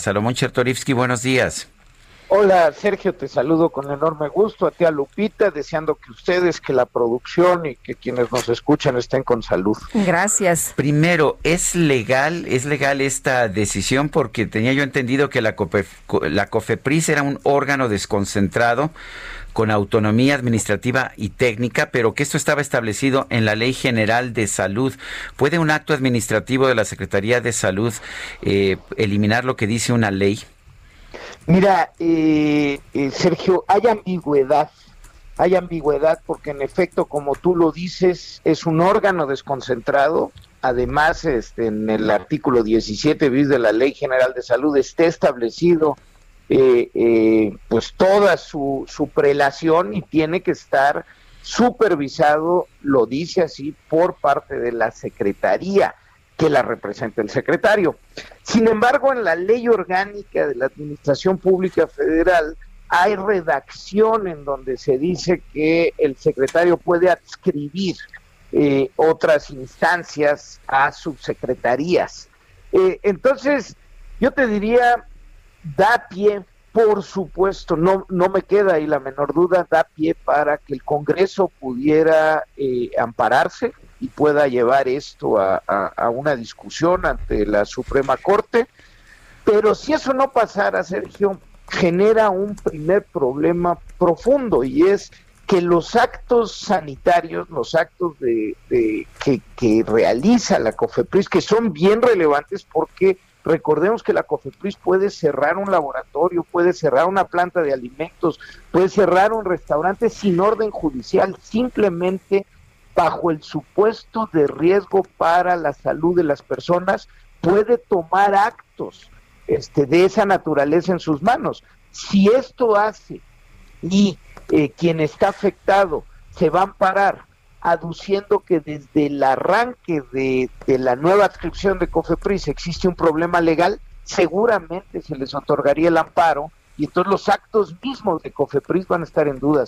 Salomón Chertorivsky, buenos días. Hola Sergio, te saludo con enorme gusto a ti a Lupita, deseando que ustedes, que la producción y que quienes nos escuchan estén con salud. Gracias. Primero, ¿es legal, es legal esta decisión? Porque tenía yo entendido que la, la COFEPRIS era un órgano desconcentrado con autonomía administrativa y técnica, pero que esto estaba establecido en la Ley General de Salud. ¿Puede un acto administrativo de la Secretaría de Salud eh, eliminar lo que dice una ley? Mira, eh, eh, Sergio, hay ambigüedad, hay ambigüedad porque en efecto, como tú lo dices, es un órgano desconcentrado. Además, este, en el artículo 17 bis de la Ley General de Salud está establecido eh, pues toda su, su prelación y tiene que estar supervisado, lo dice así, por parte de la Secretaría que la representa el secretario. Sin embargo, en la ley orgánica de la Administración Pública Federal hay redacción en donde se dice que el secretario puede adscribir eh, otras instancias a subsecretarías. Eh, entonces, yo te diría, da pie, por supuesto, no, no me queda ahí la menor duda, da pie para que el Congreso pudiera eh, ampararse y pueda llevar esto a, una discusión ante la Suprema Corte. Pero si eso no pasara, Sergio, genera un primer problema profundo y es que los actos sanitarios, los actos de, que, realiza la COFEPRIS, que son bien relevantes porque recordemos que la COFEPRIS puede cerrar un laboratorio, puede cerrar una planta de alimentos, puede cerrar un restaurante sin orden judicial, simplemente bajo el supuesto de riesgo para la salud de las personas, puede tomar actos este, de esa naturaleza en sus manos. Si esto hace y eh, quien está afectado se va a amparar aduciendo que desde el arranque de, de la nueva adscripción de COFEPRIS existe un problema legal, seguramente se les otorgaría el amparo y entonces los actos mismos de COFEPRIS van a estar en duda.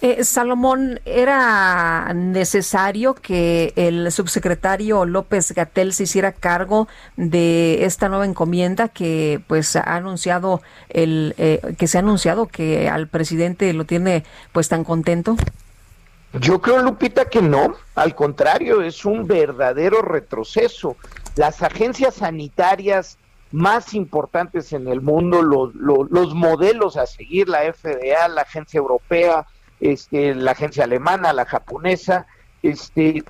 Eh, Salomón, ¿era necesario que el subsecretario López Gatel se hiciera cargo de esta nueva encomienda que pues ha anunciado el eh, que se ha anunciado que al presidente lo tiene pues tan contento? Yo creo, Lupita, que no. Al contrario, es un verdadero retroceso. Las agencias sanitarias más importantes en el mundo, los, los, los modelos a seguir, la FDA, la Agencia Europea, este, la agencia alemana, la japonesa, este,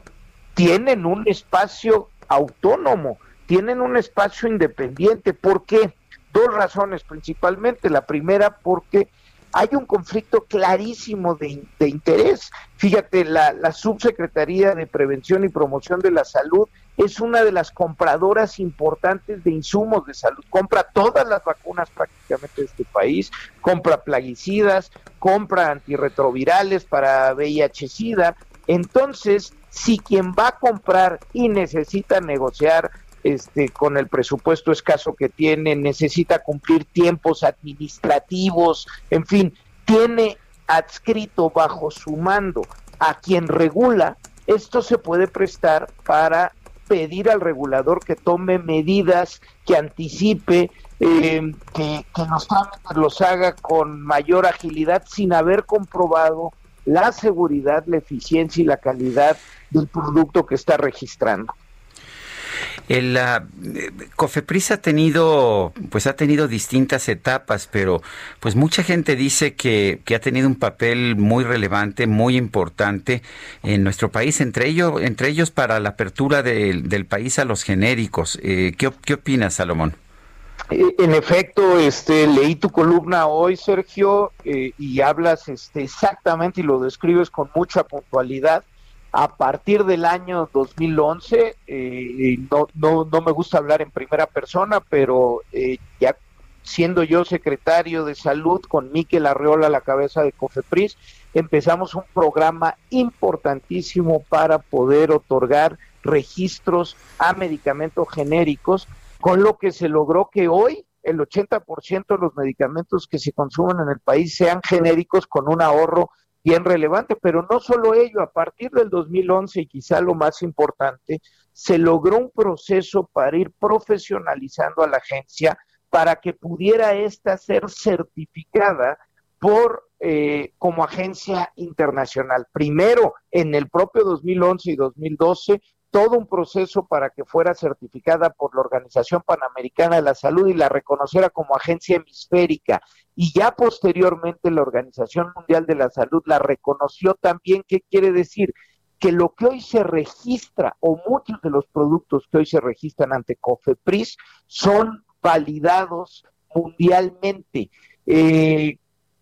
tienen un espacio autónomo, tienen un espacio independiente. ¿Por qué? Dos razones principalmente. La primera, porque hay un conflicto clarísimo de, interés. Fíjate, la, la, Subsecretaría de Prevención y Promoción de la Salud es una de las compradoras importantes de insumos de salud. Compra todas las vacunas prácticamente de este país, compra plaguicidas, compra antirretrovirales para VIH-Sida. Entonces, si quien va a comprar y necesita negociar este, con el presupuesto escaso que tiene, necesita cumplir tiempos administrativos, en fin, tiene adscrito bajo su mando a quien regula, esto se puede prestar para pedir al regulador que tome medidas, que anticipe, eh, que, que los los haga con mayor agilidad sin haber comprobado la seguridad, la eficiencia y la calidad del producto que está registrando. El uh, Cofepris ha tenido, pues ha tenido distintas etapas, pero pues mucha gente dice que, que ha tenido un papel muy relevante, muy importante en nuestro país, entre ellos, entre ellos para la apertura del país a los genéricos. Eh, ¿qué, ¿Qué opinas, Salomón? Eh, en efecto, este, leí tu columna hoy, Sergio, eh, y hablas este, exactamente y lo describes con mucha puntualidad a partir del año 2011, eh, no, no, no, me gusta hablar en primera persona, pero eh, ya siendo yo secretario de salud con Miquel Arreola a la cabeza de COFEPRIS, empezamos un programa importantísimo para poder otorgar registros a medicamentos genéricos, con lo que se logró que hoy el 80% de los medicamentos que se consumen en el país sean genéricos con un ahorro bien relevante, pero no solo ello, a partir del 2011 y quizá lo más importante, se logró un proceso para ir profesionalizando a la agencia para que pudiera ésta ser certificada por eh, como agencia internacional. Primero, en el propio 2011 y 2012, todo un proceso para que fuera certificada por la Organización Panamericana de la Salud y la reconociera como agencia hemisférica. Y ya posteriormente la Organización Mundial de la Salud la reconoció también. ¿Qué quiere decir? Que lo que hoy se registra, o muchos de los productos que hoy se registran ante COFEPRIS, son validados mundialmente. Eh,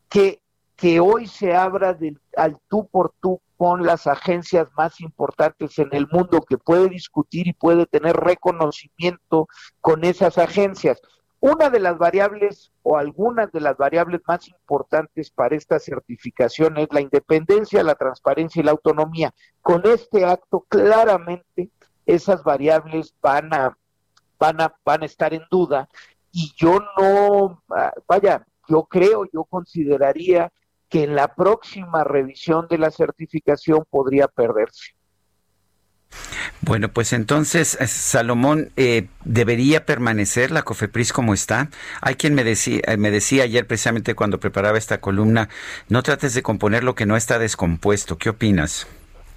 que, que hoy se abra del, al tú por tú con las agencias más importantes en el mundo que puede discutir y puede tener reconocimiento con esas agencias. Una de las variables o algunas de las variables más importantes para esta certificación es la independencia, la transparencia y la autonomía. Con este acto claramente esas variables van a van a van a estar en duda y yo no ah, vaya, yo creo, yo consideraría que en la próxima revisión de la certificación podría perderse. Bueno, pues entonces, eh, Salomón, eh, ¿debería permanecer la COFEPRIS como está? Hay quien me decía, eh, me decía ayer precisamente cuando preparaba esta columna, no trates de componer lo que no está descompuesto. ¿Qué opinas?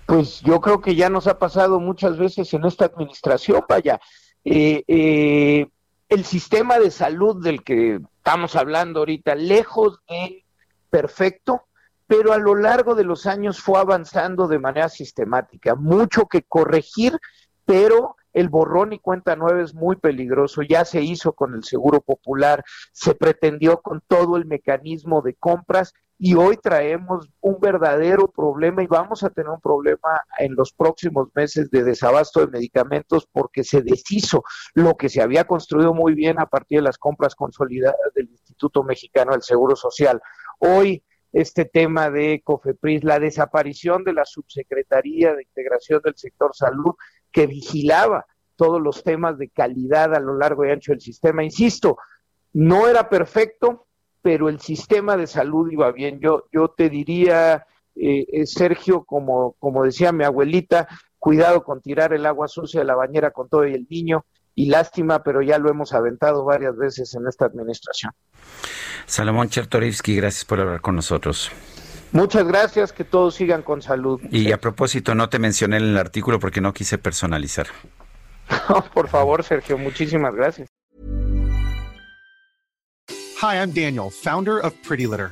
Pues yo creo que ya nos ha pasado muchas veces en esta administración, vaya. el sistema de salud del que estamos hablando ahorita, lejos de perfecto, pero a lo largo de los años fue avanzando de manera sistemática. Mucho que corregir, pero el borrón y cuenta nueva es muy peligroso. Ya se hizo con el Seguro Popular, se pretendió con todo el mecanismo de compras y hoy traemos un verdadero problema y vamos a tener un problema en los próximos meses de desabasto de medicamentos porque se deshizo lo que se había construido muy bien a partir de las compras consolidadas del Instituto Mexicano del Seguro Social. Hoy este tema de COFEPRIS, la desaparición de la Subsecretaría de Integración del Sector Salud que vigilaba todos los temas de calidad a lo largo y ancho del sistema. Insisto, no era perfecto, pero el sistema de salud iba bien. Yo, yo te diría, eh, eh, Sergio, como, como decía mi abuelita, cuidado con tirar el agua sucia de la bañera con todo y el niño, y lástima, pero ya lo hemos aventado varias veces en esta administración. Salomón Chertorivsky, gracias por hablar con nosotros. Muchas gracias, que todos sigan con salud. Y a propósito, no te mencioné en el artículo porque no quise personalizar. por favor, Sergio, muchísimas gracias. Hi, I'm Daniel, founder of Pretty Litter.